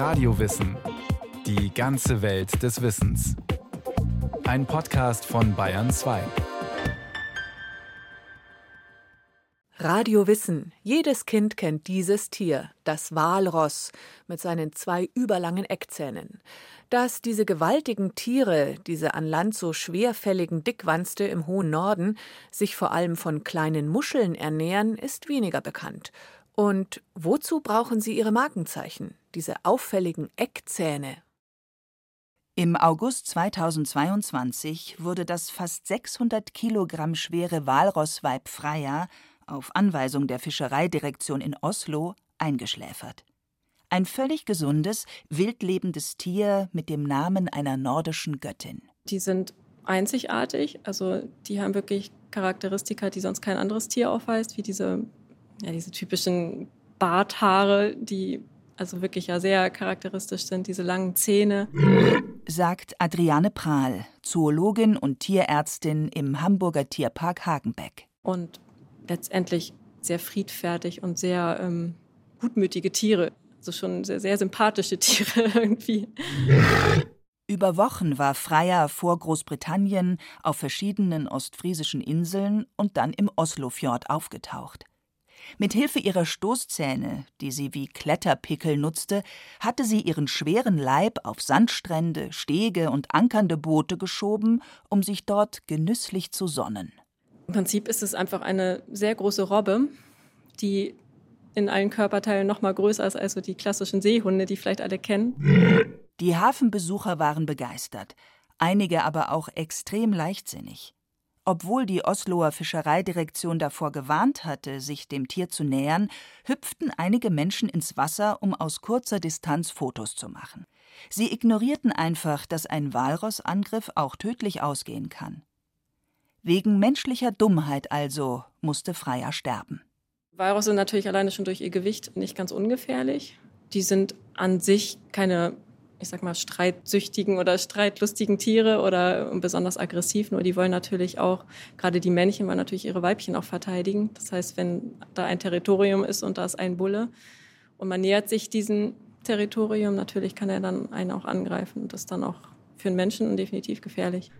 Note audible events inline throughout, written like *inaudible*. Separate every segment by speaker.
Speaker 1: Radiowissen. Die ganze Welt des Wissens. Ein Podcast von Bayern 2.
Speaker 2: Radio Wissen. Jedes Kind kennt dieses Tier, das Walross mit seinen zwei überlangen Eckzähnen. Dass diese gewaltigen Tiere, diese an Land so schwerfälligen Dickwanste im hohen Norden, sich vor allem von kleinen Muscheln ernähren, ist weniger bekannt. Und wozu brauchen sie ihre Markenzeichen, diese auffälligen Eckzähne?
Speaker 3: Im August 2022 wurde das fast 600 Kilogramm schwere Walrossweib Freya auf Anweisung der Fischereidirektion in Oslo eingeschläfert. Ein völlig gesundes, wildlebendes Tier mit dem Namen einer nordischen Göttin.
Speaker 4: Die sind einzigartig, also die haben wirklich Charakteristika, die sonst kein anderes Tier aufweist, wie diese, ja, diese typischen Barthaare, die also wirklich ja sehr charakteristisch sind, diese langen Zähne.
Speaker 3: Sagt Adriane Prahl, Zoologin und Tierärztin im Hamburger Tierpark Hagenbeck.
Speaker 4: Und letztendlich sehr friedfertig und sehr ähm, gutmütige Tiere. Also schon sehr, sehr sympathische *laughs* Tiere irgendwie.
Speaker 3: Über Wochen war Freya vor Großbritannien auf verschiedenen ostfriesischen Inseln und dann im Oslofjord aufgetaucht. Mit Hilfe ihrer Stoßzähne, die sie wie Kletterpickel nutzte, hatte sie ihren schweren Leib auf Sandstrände, Stege und ankernde Boote geschoben, um sich dort genüsslich zu sonnen.
Speaker 4: Im Prinzip ist es einfach eine sehr große Robbe, die in allen Körperteilen noch mal größer ist als so die klassischen Seehunde, die vielleicht alle kennen.
Speaker 3: Die Hafenbesucher waren begeistert, einige aber auch extrem leichtsinnig. Obwohl die Osloer Fischereidirektion davor gewarnt hatte, sich dem Tier zu nähern, hüpften einige Menschen ins Wasser, um aus kurzer Distanz Fotos zu machen. Sie ignorierten einfach, dass ein Walrossangriff auch tödlich ausgehen kann. Wegen menschlicher Dummheit also musste Freya sterben.
Speaker 4: Walrosse sind natürlich alleine schon durch ihr Gewicht nicht ganz ungefährlich. Die sind an sich keine, ich sag mal, streitsüchtigen oder streitlustigen Tiere oder besonders aggressiv, nur die wollen natürlich auch, gerade die Männchen wollen natürlich ihre Weibchen auch verteidigen. Das heißt, wenn da ein Territorium ist und da ist ein Bulle und man nähert sich diesem Territorium, natürlich kann er dann einen auch angreifen. Das ist dann auch für einen Menschen definitiv gefährlich.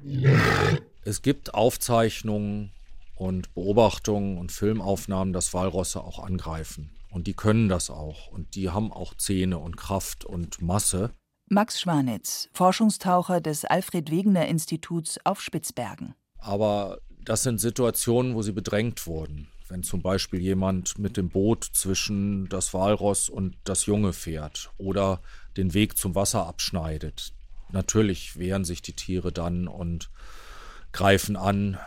Speaker 5: Es gibt Aufzeichnungen und Beobachtungen und Filmaufnahmen, dass Walrosse auch angreifen. Und die können das auch. Und die haben auch Zähne und Kraft und Masse.
Speaker 3: Max Schwanitz, Forschungstaucher des Alfred Wegener Instituts auf Spitzbergen.
Speaker 5: Aber das sind Situationen, wo sie bedrängt wurden. Wenn zum Beispiel jemand mit dem Boot zwischen das Walross und das Junge fährt oder den Weg zum Wasser abschneidet. Natürlich wehren sich die Tiere dann und greifen an.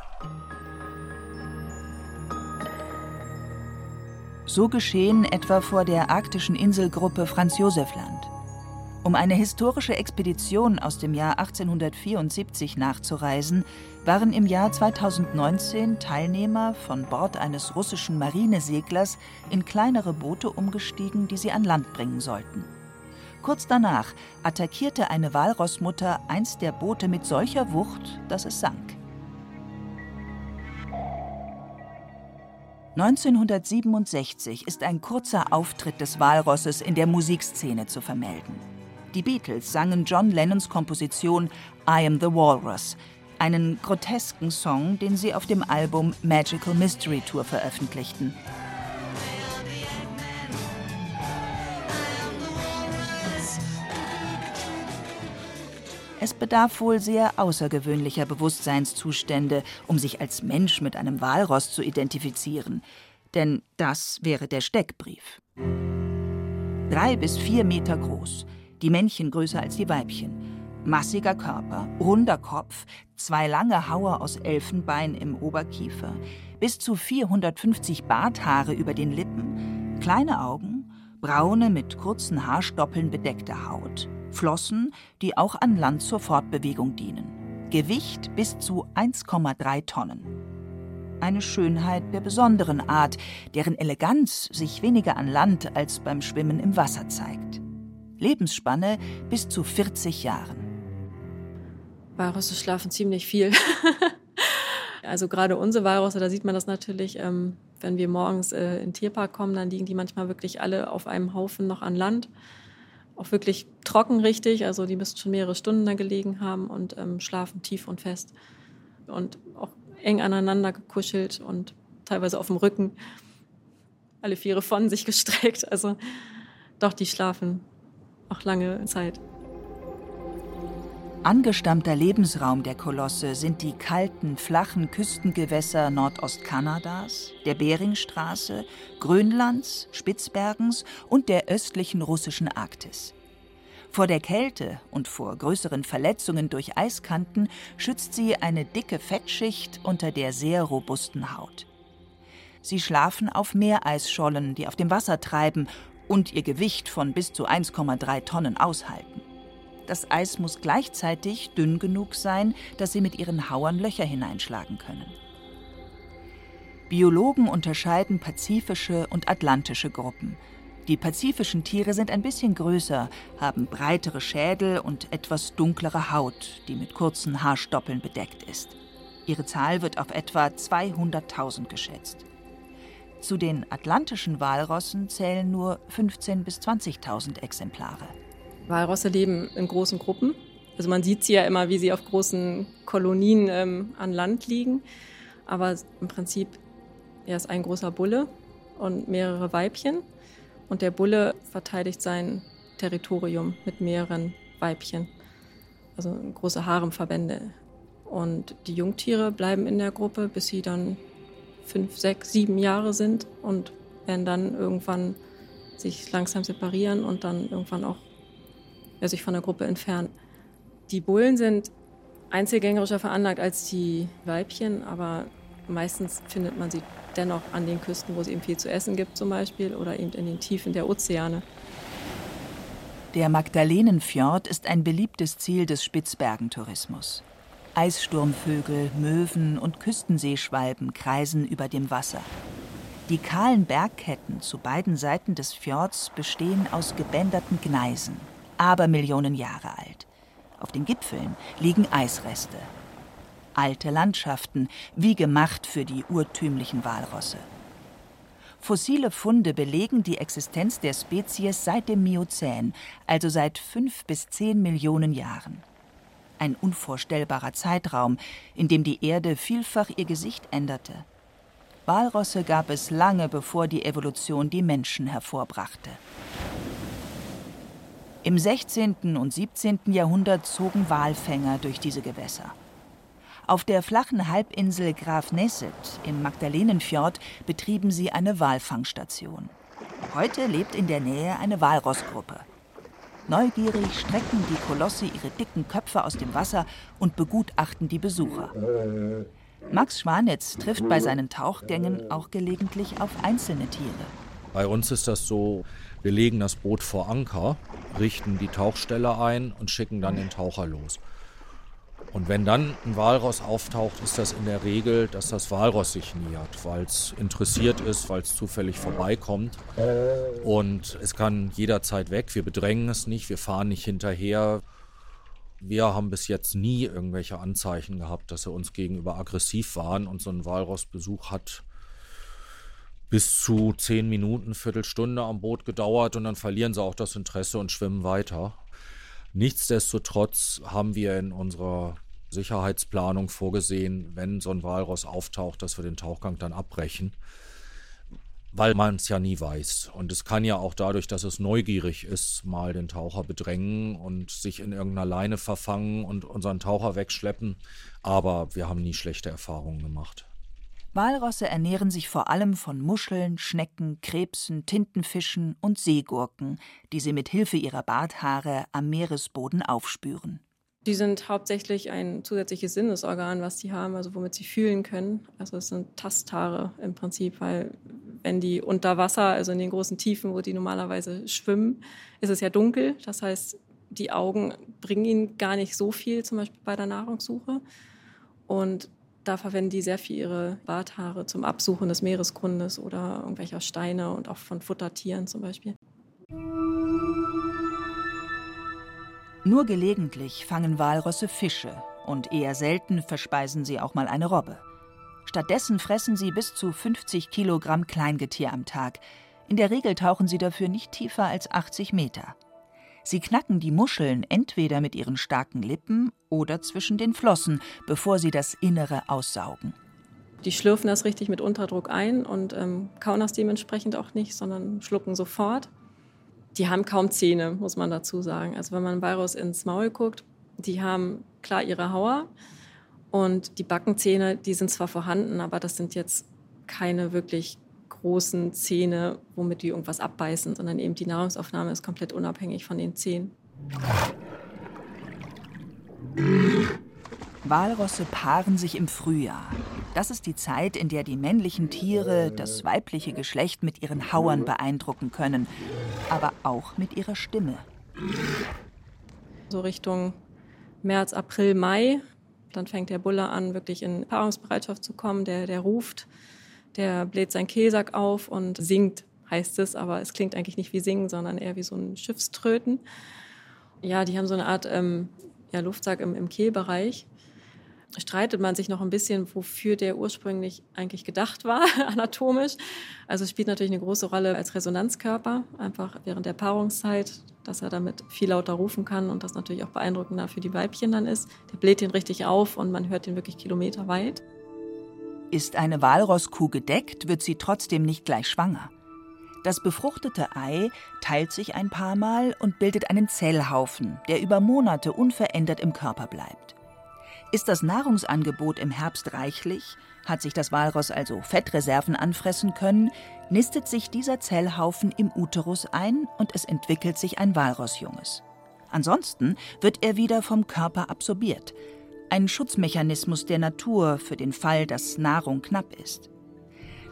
Speaker 3: So geschehen etwa vor der arktischen Inselgruppe Franz Josef Land. Um eine historische Expedition aus dem Jahr 1874 nachzureisen, waren im Jahr 2019 Teilnehmer von Bord eines russischen Marineseglers in kleinere Boote umgestiegen, die sie an Land bringen sollten. Kurz danach attackierte eine Walrossmutter eins der Boote mit solcher Wucht, dass es sank. 1967 ist ein kurzer Auftritt des Walrosses in der Musikszene zu vermelden. Die Beatles sangen John Lennons Komposition I Am the Walrus, einen grotesken Song, den sie auf dem Album Magical Mystery Tour veröffentlichten. Es bedarf wohl sehr außergewöhnlicher Bewusstseinszustände, um sich als Mensch mit einem Walross zu identifizieren. Denn das wäre der Steckbrief. Drei bis vier Meter groß, die Männchen größer als die Weibchen. Massiger Körper, runder Kopf, zwei lange Hauer aus Elfenbein im Oberkiefer, bis zu 450 Barthaare über den Lippen, kleine Augen, braune mit kurzen Haarstoppeln bedeckte Haut, Flossen, die auch an Land zur Fortbewegung dienen. Gewicht bis zu 1,3 Tonnen. Eine Schönheit der besonderen Art, deren Eleganz sich weniger an Land als beim Schwimmen im Wasser zeigt. Lebensspanne bis zu 40 Jahren.
Speaker 4: Walrosse schlafen ziemlich viel. *laughs* also gerade unsere Walrosse, da sieht man das natürlich, ähm, wenn wir morgens äh, in den Tierpark kommen, dann liegen die manchmal wirklich alle auf einem Haufen noch an Land. auch wirklich trocken richtig. Also die müssen schon mehrere Stunden da gelegen haben und ähm, schlafen tief und fest. Und auch eng aneinander gekuschelt und teilweise auf dem Rücken. Alle Viere von sich gestreckt. Also doch, die schlafen auch lange Zeit.
Speaker 3: Angestammter Lebensraum der Kolosse sind die kalten, flachen Küstengewässer Nordostkanadas, der Beringstraße, Grönlands, Spitzbergens und der östlichen russischen Arktis. Vor der Kälte und vor größeren Verletzungen durch Eiskanten schützt sie eine dicke Fettschicht unter der sehr robusten Haut. Sie schlafen auf Meereisschollen, die auf dem Wasser treiben und ihr Gewicht von bis zu 1,3 Tonnen aushalten. Das Eis muss gleichzeitig dünn genug sein, dass sie mit ihren Hauern Löcher hineinschlagen können. Biologen unterscheiden pazifische und atlantische Gruppen. Die pazifischen Tiere sind ein bisschen größer, haben breitere Schädel und etwas dunklere Haut, die mit kurzen Haarstoppeln bedeckt ist. Ihre Zahl wird auf etwa 200.000 geschätzt. Zu den atlantischen Walrossen zählen nur 15.000 bis 20.000 Exemplare.
Speaker 4: Walrosse leben in großen Gruppen. Also man sieht sie ja immer, wie sie auf großen Kolonien ähm, an Land liegen. Aber im Prinzip er ist ein großer Bulle und mehrere Weibchen. Und der Bulle verteidigt sein Territorium mit mehreren Weibchen. Also große Haremverbände. Und die Jungtiere bleiben in der Gruppe, bis sie dann fünf, sechs, sieben Jahre sind und werden dann irgendwann sich langsam separieren und dann irgendwann auch er sich von der Gruppe entfernt. Die Bullen sind einzelgängerischer veranlagt als die Weibchen, aber meistens findet man sie dennoch an den Küsten, wo es eben viel zu essen gibt zum Beispiel oder eben in den Tiefen der Ozeane.
Speaker 3: Der Magdalenenfjord ist ein beliebtes Ziel des Spitzbergentourismus. Eissturmvögel, Möwen und Küstenseeschwalben kreisen über dem Wasser. Die kahlen Bergketten zu beiden Seiten des Fjords bestehen aus gebänderten Gneisen Abermillionen Jahre alt. Auf den Gipfeln liegen Eisreste. Alte Landschaften, wie gemacht für die urtümlichen Walrosse. Fossile Funde belegen die Existenz der Spezies seit dem Miozän, also seit fünf bis zehn Millionen Jahren. Ein unvorstellbarer Zeitraum, in dem die Erde vielfach ihr Gesicht änderte. Walrosse gab es lange bevor die Evolution die Menschen hervorbrachte. Im 16. und 17. Jahrhundert zogen Walfänger durch diese Gewässer. Auf der flachen Halbinsel Graf Nesset im Magdalenenfjord betrieben sie eine Walfangstation. Heute lebt in der Nähe eine Walrossgruppe. Neugierig strecken die Kolosse ihre dicken Köpfe aus dem Wasser und begutachten die Besucher. Max Schwanitz trifft bei seinen Tauchgängen auch gelegentlich auf einzelne Tiere.
Speaker 5: Bei uns ist das so, wir legen das Boot vor Anker, richten die Tauchstelle ein und schicken dann den Taucher los. Und wenn dann ein Walross auftaucht, ist das in der Regel, dass das Walross sich nähert, weil es interessiert ist, weil es zufällig vorbeikommt. Und es kann jederzeit weg. Wir bedrängen es nicht, wir fahren nicht hinterher. Wir haben bis jetzt nie irgendwelche Anzeichen gehabt, dass sie uns gegenüber aggressiv waren. Und so ein Walrossbesuch hat bis zu zehn Minuten, Viertelstunde am Boot gedauert und dann verlieren sie auch das Interesse und schwimmen weiter. Nichtsdestotrotz haben wir in unserer Sicherheitsplanung vorgesehen, wenn so ein Walross auftaucht, dass wir den Tauchgang dann abbrechen, weil man es ja nie weiß. Und es kann ja auch dadurch, dass es neugierig ist, mal den Taucher bedrängen und sich in irgendeiner Leine verfangen und unseren Taucher wegschleppen. Aber wir haben nie schlechte Erfahrungen gemacht.
Speaker 3: Walrosse ernähren sich vor allem von Muscheln, Schnecken, Krebsen, Tintenfischen und Seegurken, die sie mit Hilfe ihrer Barthaare am Meeresboden aufspüren.
Speaker 4: Die sind hauptsächlich ein zusätzliches Sinnesorgan, was die haben, also womit sie fühlen können. Also es sind Tasthaare im Prinzip, weil wenn die unter Wasser, also in den großen Tiefen, wo die normalerweise schwimmen, ist es ja dunkel. Das heißt, die Augen bringen ihnen gar nicht so viel, zum Beispiel bei der Nahrungssuche. Und da verwenden die sehr viel ihre Barthaare zum Absuchen des Meeresgrundes oder irgendwelcher Steine und auch von Futtertieren zum Beispiel.
Speaker 3: Nur gelegentlich fangen Walrosse Fische und eher selten verspeisen sie auch mal eine Robbe. Stattdessen fressen sie bis zu 50 Kilogramm Kleingetier am Tag. In der Regel tauchen sie dafür nicht tiefer als 80 Meter. Sie knacken die Muscheln entweder mit ihren starken Lippen oder zwischen den Flossen, bevor sie das Innere aussaugen.
Speaker 4: Die schlürfen das richtig mit Unterdruck ein und ähm, kauen das dementsprechend auch nicht, sondern schlucken sofort. Die haben kaum Zähne, muss man dazu sagen. Also wenn man Walrus ins Maul guckt, die haben klar ihre Hauer und die Backenzähne, die sind zwar vorhanden, aber das sind jetzt keine wirklich großen Zähne, womit die irgendwas abbeißen, sondern eben die Nahrungsaufnahme ist komplett unabhängig von den Zähnen.
Speaker 3: Walrosse paaren sich im Frühjahr. Das ist die Zeit, in der die männlichen Tiere das weibliche Geschlecht mit ihren Hauern beeindrucken können, aber auch mit ihrer Stimme.
Speaker 4: So Richtung März, April, Mai, dann fängt der Bulle an, wirklich in Paarungsbereitschaft zu kommen. Der, der ruft, der bläht seinen Kehlsack auf und singt, heißt es, aber es klingt eigentlich nicht wie Singen, sondern eher wie so ein Schiffströten. Ja, die haben so eine Art ähm, ja, Luftsack im, im Kehlbereich. Streitet man sich noch ein bisschen, wofür der ursprünglich eigentlich gedacht war, *laughs* anatomisch. Also spielt natürlich eine große Rolle als Resonanzkörper, einfach während der Paarungszeit, dass er damit viel lauter rufen kann und das natürlich auch beeindruckender für die Weibchen dann ist. Der bläht den richtig auf und man hört den wirklich kilometerweit.
Speaker 3: Ist eine Walrosskuh gedeckt, wird sie trotzdem nicht gleich schwanger. Das befruchtete Ei teilt sich ein paar Mal und bildet einen Zellhaufen, der über Monate unverändert im Körper bleibt. Ist das Nahrungsangebot im Herbst reichlich, hat sich das Walross also Fettreserven anfressen können, nistet sich dieser Zellhaufen im Uterus ein und es entwickelt sich ein Walrossjunges. Ansonsten wird er wieder vom Körper absorbiert, ein Schutzmechanismus der Natur für den Fall, dass Nahrung knapp ist.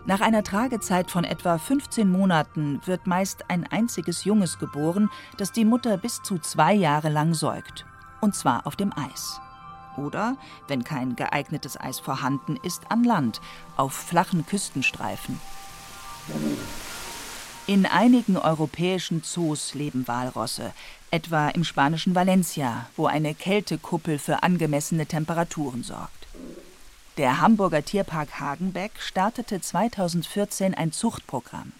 Speaker 3: Nach einer Tragezeit von etwa 15 Monaten wird meist ein einziges Junges geboren, das die Mutter bis zu zwei Jahre lang säugt. Und zwar auf dem Eis. Oder, wenn kein geeignetes Eis vorhanden ist, an Land, auf flachen Küstenstreifen. In einigen europäischen Zoos leben Walrosse, etwa im spanischen Valencia, wo eine Kältekuppel für angemessene Temperaturen sorgt. Der Hamburger Tierpark Hagenbeck startete 2014 ein Zuchtprogramm.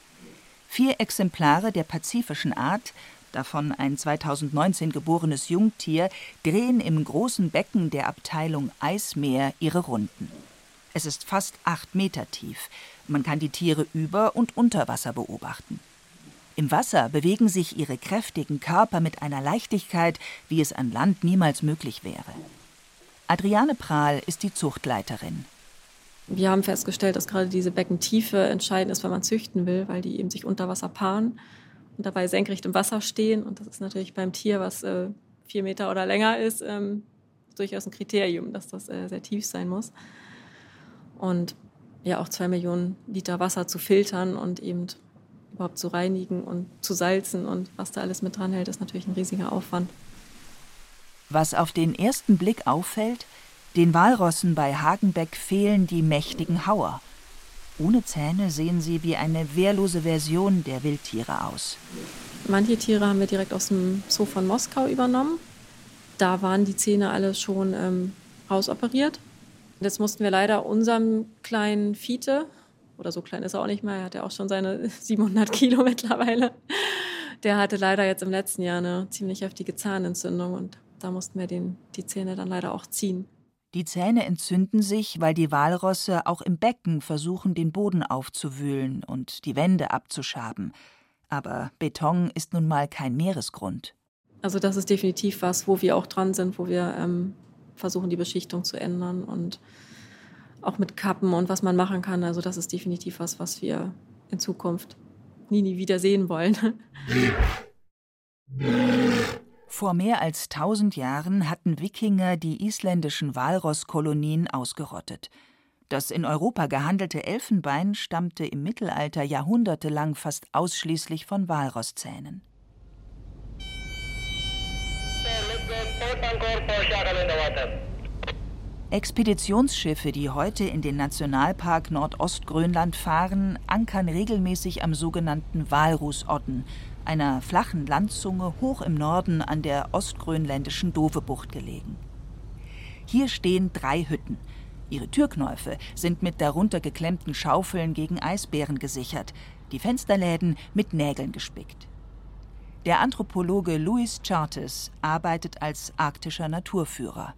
Speaker 3: Vier Exemplare der pazifischen Art, davon ein 2019 geborenes Jungtier, drehen im großen Becken der Abteilung Eismeer ihre Runden. Es ist fast acht Meter tief. Man kann die Tiere über und unter Wasser beobachten. Im Wasser bewegen sich ihre kräftigen Körper mit einer Leichtigkeit, wie es an Land niemals möglich wäre. Adriane Prahl ist die Zuchtleiterin.
Speaker 4: Wir haben festgestellt, dass gerade diese Beckentiefe entscheidend ist, wenn man züchten will, weil die eben sich unter Wasser paaren und dabei senkrecht im Wasser stehen. Und das ist natürlich beim Tier, was äh, vier Meter oder länger ist, ähm, durchaus ein Kriterium, dass das äh, sehr tief sein muss. Und ja, auch zwei Millionen Liter Wasser zu filtern und eben überhaupt zu reinigen und zu salzen und was da alles mit dran hält, ist natürlich ein riesiger Aufwand.
Speaker 3: Was auf den ersten Blick auffällt, den Walrossen bei Hagenbeck fehlen die mächtigen Hauer. Ohne Zähne sehen sie wie eine wehrlose Version der Wildtiere aus.
Speaker 4: Manche Tiere haben wir direkt aus dem Zoo von Moskau übernommen. Da waren die Zähne alle schon ähm, rausoperiert. Jetzt mussten wir leider unserem kleinen Fiete, oder so klein ist er auch nicht mehr, er hat ja auch schon seine *laughs* 700 Kilo mittlerweile. Der hatte leider jetzt im letzten Jahr eine ziemlich heftige Zahnentzündung und da mussten wir den, die Zähne dann leider auch ziehen.
Speaker 3: Die Zähne entzünden sich, weil die Walrosse auch im Becken versuchen, den Boden aufzuwühlen und die Wände abzuschaben. Aber Beton ist nun mal kein Meeresgrund.
Speaker 4: Also das ist definitiv was, wo wir auch dran sind, wo wir ähm, versuchen, die Beschichtung zu ändern und auch mit Kappen und was man machen kann. Also das ist definitiv was, was wir in Zukunft nie, nie wieder sehen wollen.
Speaker 3: Vor mehr als tausend Jahren hatten Wikinger die isländischen Walrosskolonien ausgerottet. Das in Europa gehandelte Elfenbein stammte im Mittelalter jahrhundertelang fast ausschließlich von Walrosszähnen. Expeditionsschiffe, die heute in den Nationalpark Nordostgrönland fahren, ankern regelmäßig am sogenannten Walrusodden, einer flachen Landzunge hoch im Norden an der ostgrönländischen Dovebucht gelegen. Hier stehen drei Hütten. Ihre Türknäufe sind mit darunter geklemmten Schaufeln gegen Eisbären gesichert, die Fensterläden mit Nägeln gespickt. Der Anthropologe Louis Chartes arbeitet als arktischer Naturführer.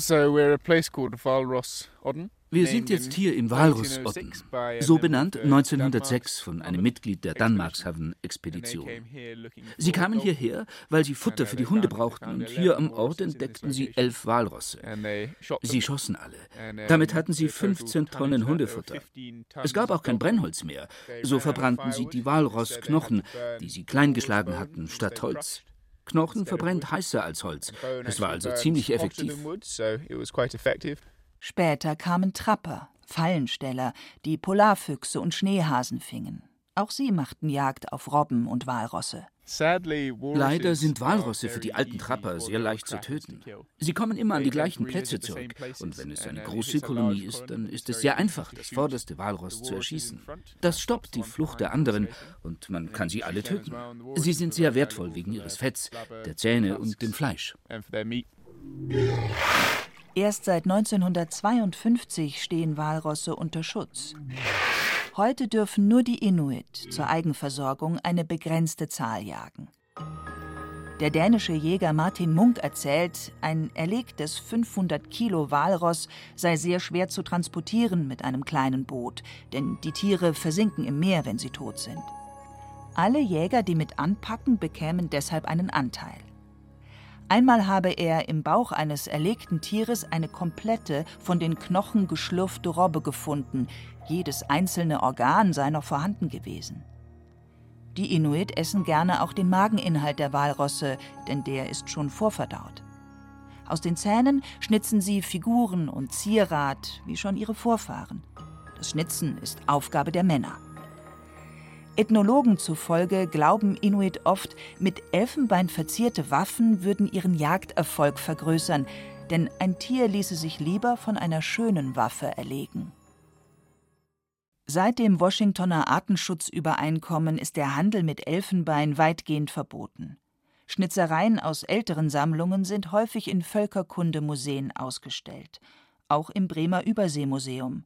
Speaker 6: So we're a place called Valros Odden.
Speaker 7: Wir sind jetzt hier in Walrus-Odden, so benannt 1906 von einem Mitglied der Danmarkshavn-Expedition. Sie kamen hierher, weil sie Futter für die Hunde brauchten und hier am Ort entdeckten sie elf Walrosse. Sie schossen alle. Damit hatten sie 15 Tonnen Hundefutter. Es gab auch kein Brennholz mehr, so verbrannten sie die Walrossknochen, die sie kleingeschlagen hatten, statt Holz. Knochen verbrennt heißer als Holz. Es war also ziemlich effektiv.
Speaker 3: Später kamen Trapper, Fallensteller, die Polarfüchse und Schneehasen fingen. Auch sie machten Jagd auf Robben und Walrosse.
Speaker 7: Leider sind Walrosse für die alten Trapper sehr leicht zu töten. Sie kommen immer an die gleichen Plätze zurück. Und wenn es eine große Kolonie ist, dann ist es sehr einfach, das vorderste Walross zu erschießen. Das stoppt die Flucht der anderen und man kann sie alle töten. Sie sind sehr wertvoll wegen ihres Fetts, der Zähne und dem Fleisch.
Speaker 3: Erst seit 1952 stehen Walrosse unter Schutz. Heute dürfen nur die Inuit zur Eigenversorgung eine begrenzte Zahl jagen. Der dänische Jäger Martin Munk erzählt, ein erlegtes 500 Kilo Walross sei sehr schwer zu transportieren mit einem kleinen Boot, denn die Tiere versinken im Meer, wenn sie tot sind. Alle Jäger, die mit anpacken, bekämen deshalb einen Anteil. Einmal habe er im Bauch eines erlegten Tieres eine komplette, von den Knochen geschlürfte Robbe gefunden. Jedes einzelne Organ sei noch vorhanden gewesen. Die Inuit essen gerne auch den Mageninhalt der Walrosse, denn der ist schon vorverdaut. Aus den Zähnen schnitzen sie Figuren und Zierat, wie schon ihre Vorfahren. Das Schnitzen ist Aufgabe der Männer. Ethnologen zufolge glauben Inuit oft, mit Elfenbein verzierte Waffen würden ihren Jagderfolg vergrößern, denn ein Tier ließe sich lieber von einer schönen Waffe erlegen. Seit dem Washingtoner Artenschutzübereinkommen ist der Handel mit Elfenbein weitgehend verboten. Schnitzereien aus älteren Sammlungen sind häufig in Völkerkundemuseen ausgestellt, auch im Bremer Überseemuseum.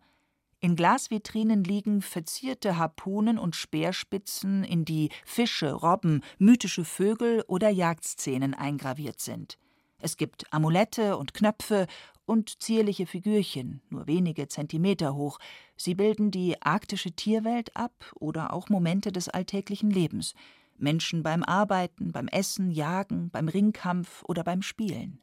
Speaker 3: In Glasvitrinen liegen verzierte Harpunen und Speerspitzen, in die Fische, Robben, mythische Vögel oder Jagdszenen eingraviert sind. Es gibt Amulette und Knöpfe und zierliche Figürchen, nur wenige Zentimeter hoch. Sie bilden die arktische Tierwelt ab oder auch Momente des alltäglichen Lebens. Menschen beim Arbeiten, beim Essen, Jagen, beim Ringkampf oder beim Spielen.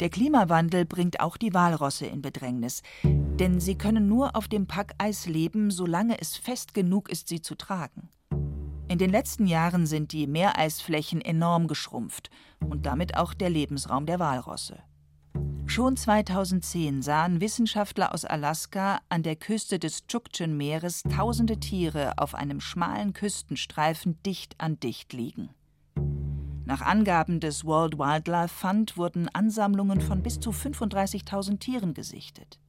Speaker 3: Der Klimawandel bringt auch die Walrosse in Bedrängnis, denn sie können nur auf dem Packeis leben, solange es fest genug ist, sie zu tragen. In den letzten Jahren sind die Meereisflächen enorm geschrumpft und damit auch der Lebensraum der Walrosse. Schon 2010 sahen Wissenschaftler aus Alaska an der Küste des Tschukchen-Meeres tausende Tiere auf einem schmalen Küstenstreifen dicht an dicht liegen. Nach Angaben des World Wildlife Fund wurden Ansammlungen von bis zu 35.000 Tieren gesichtet.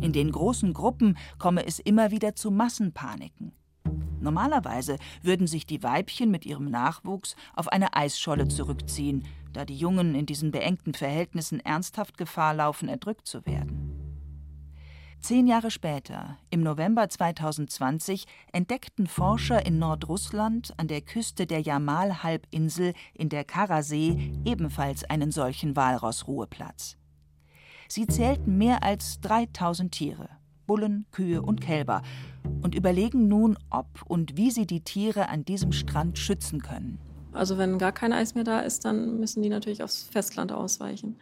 Speaker 3: In den großen Gruppen komme es immer wieder zu Massenpaniken. Normalerweise würden sich die Weibchen mit ihrem Nachwuchs auf eine Eisscholle zurückziehen, da die Jungen in diesen beengten Verhältnissen ernsthaft Gefahr laufen, erdrückt zu werden. Zehn Jahre später, im November 2020, entdeckten Forscher in Nordrussland an der Küste der Jamal-Halbinsel in der Karasee ebenfalls einen solchen Walrossruheplatz. Sie zählten mehr als 3000 Tiere, Bullen, Kühe und Kälber, und überlegen nun, ob und wie sie die Tiere an diesem Strand schützen können.
Speaker 4: Also wenn gar kein Eis mehr da ist, dann müssen die natürlich aufs Festland ausweichen.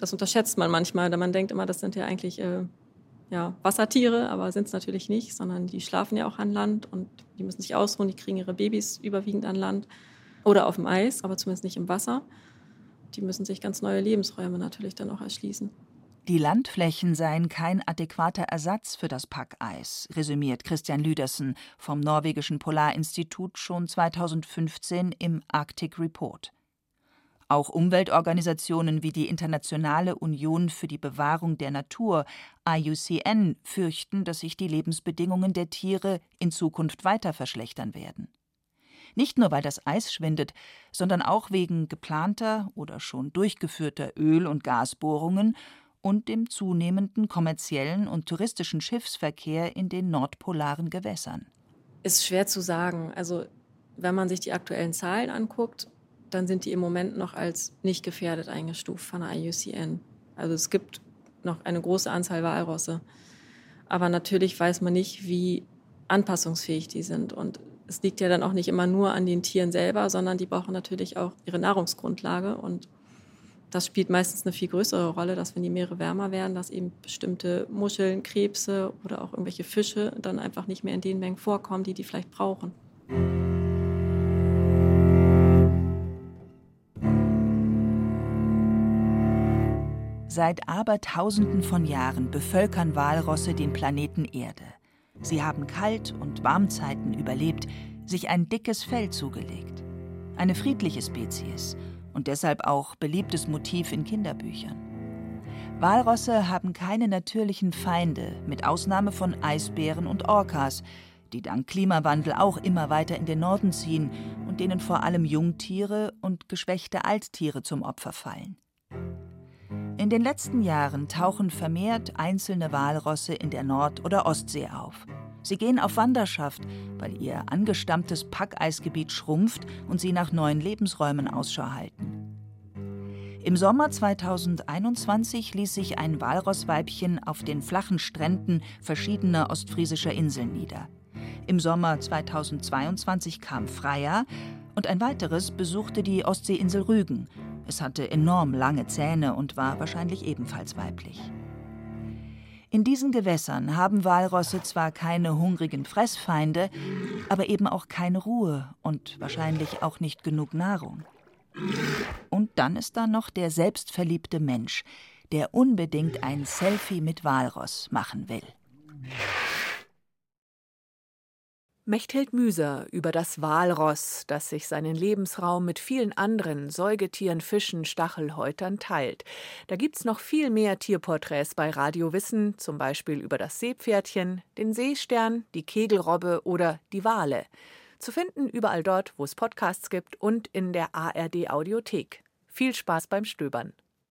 Speaker 4: Das unterschätzt man manchmal, denn man denkt immer, das sind ja eigentlich äh, ja, Wassertiere, aber sind es natürlich nicht, sondern die schlafen ja auch an Land und die müssen sich ausruhen, die kriegen ihre Babys überwiegend an Land oder auf dem Eis, aber zumindest nicht im Wasser. Die müssen sich ganz neue Lebensräume natürlich dann auch erschließen.
Speaker 3: Die Landflächen seien kein adäquater Ersatz für das Packeis, resümiert Christian Lüdersen vom norwegischen Polarinstitut schon 2015 im Arctic Report. Auch Umweltorganisationen wie die Internationale Union für die Bewahrung der Natur IUCN fürchten, dass sich die Lebensbedingungen der Tiere in Zukunft weiter verschlechtern werden. Nicht nur weil das Eis schwindet, sondern auch wegen geplanter oder schon durchgeführter Öl- und Gasbohrungen und dem zunehmenden kommerziellen und touristischen Schiffsverkehr in den nordpolaren Gewässern.
Speaker 4: Ist schwer zu sagen. Also wenn man sich die aktuellen Zahlen anguckt, dann sind die im Moment noch als nicht gefährdet eingestuft von der IUCN. Also es gibt noch eine große Anzahl Walrosse. Aber natürlich weiß man nicht, wie anpassungsfähig die sind. Und es liegt ja dann auch nicht immer nur an den Tieren selber, sondern die brauchen natürlich auch ihre Nahrungsgrundlage. Und das spielt meistens eine viel größere Rolle, dass wenn die Meere wärmer werden, dass eben bestimmte Muscheln, Krebse oder auch irgendwelche Fische dann einfach nicht mehr in den Mengen vorkommen, die die vielleicht brauchen.
Speaker 3: Seit Abertausenden von Jahren bevölkern Walrosse den Planeten Erde. Sie haben Kalt- und Warmzeiten überlebt, sich ein dickes Fell zugelegt. Eine friedliche Spezies und deshalb auch beliebtes Motiv in Kinderbüchern. Walrosse haben keine natürlichen Feinde, mit Ausnahme von Eisbären und Orcas, die dank Klimawandel auch immer weiter in den Norden ziehen und denen vor allem Jungtiere und geschwächte Alttiere zum Opfer fallen. In den letzten Jahren tauchen vermehrt einzelne Walrosse in der Nord- oder Ostsee auf. Sie gehen auf Wanderschaft, weil ihr angestammtes Packeisgebiet schrumpft und sie nach neuen Lebensräumen Ausschau halten. Im Sommer 2021 ließ sich ein Walrossweibchen auf den flachen Stränden verschiedener ostfriesischer Inseln nieder. Im Sommer 2022 kam Freya und ein weiteres besuchte die Ostseeinsel Rügen, es hatte enorm lange Zähne und war wahrscheinlich ebenfalls weiblich. In diesen Gewässern haben Walrosse zwar keine hungrigen Fressfeinde, aber eben auch keine Ruhe und wahrscheinlich auch nicht genug Nahrung. Und dann ist da noch der selbstverliebte Mensch, der unbedingt ein Selfie mit Walross machen will.
Speaker 2: Mechthild Müser über das Walross, das sich seinen Lebensraum mit vielen anderen Säugetieren, Fischen, Stachelhäutern teilt. Da gibt's noch viel mehr Tierporträts bei Radio Wissen, zum Beispiel über das Seepferdchen, den Seestern, die Kegelrobbe oder die Wale. Zu finden überall dort, wo es Podcasts gibt und in der ARD Audiothek. Viel Spaß beim Stöbern.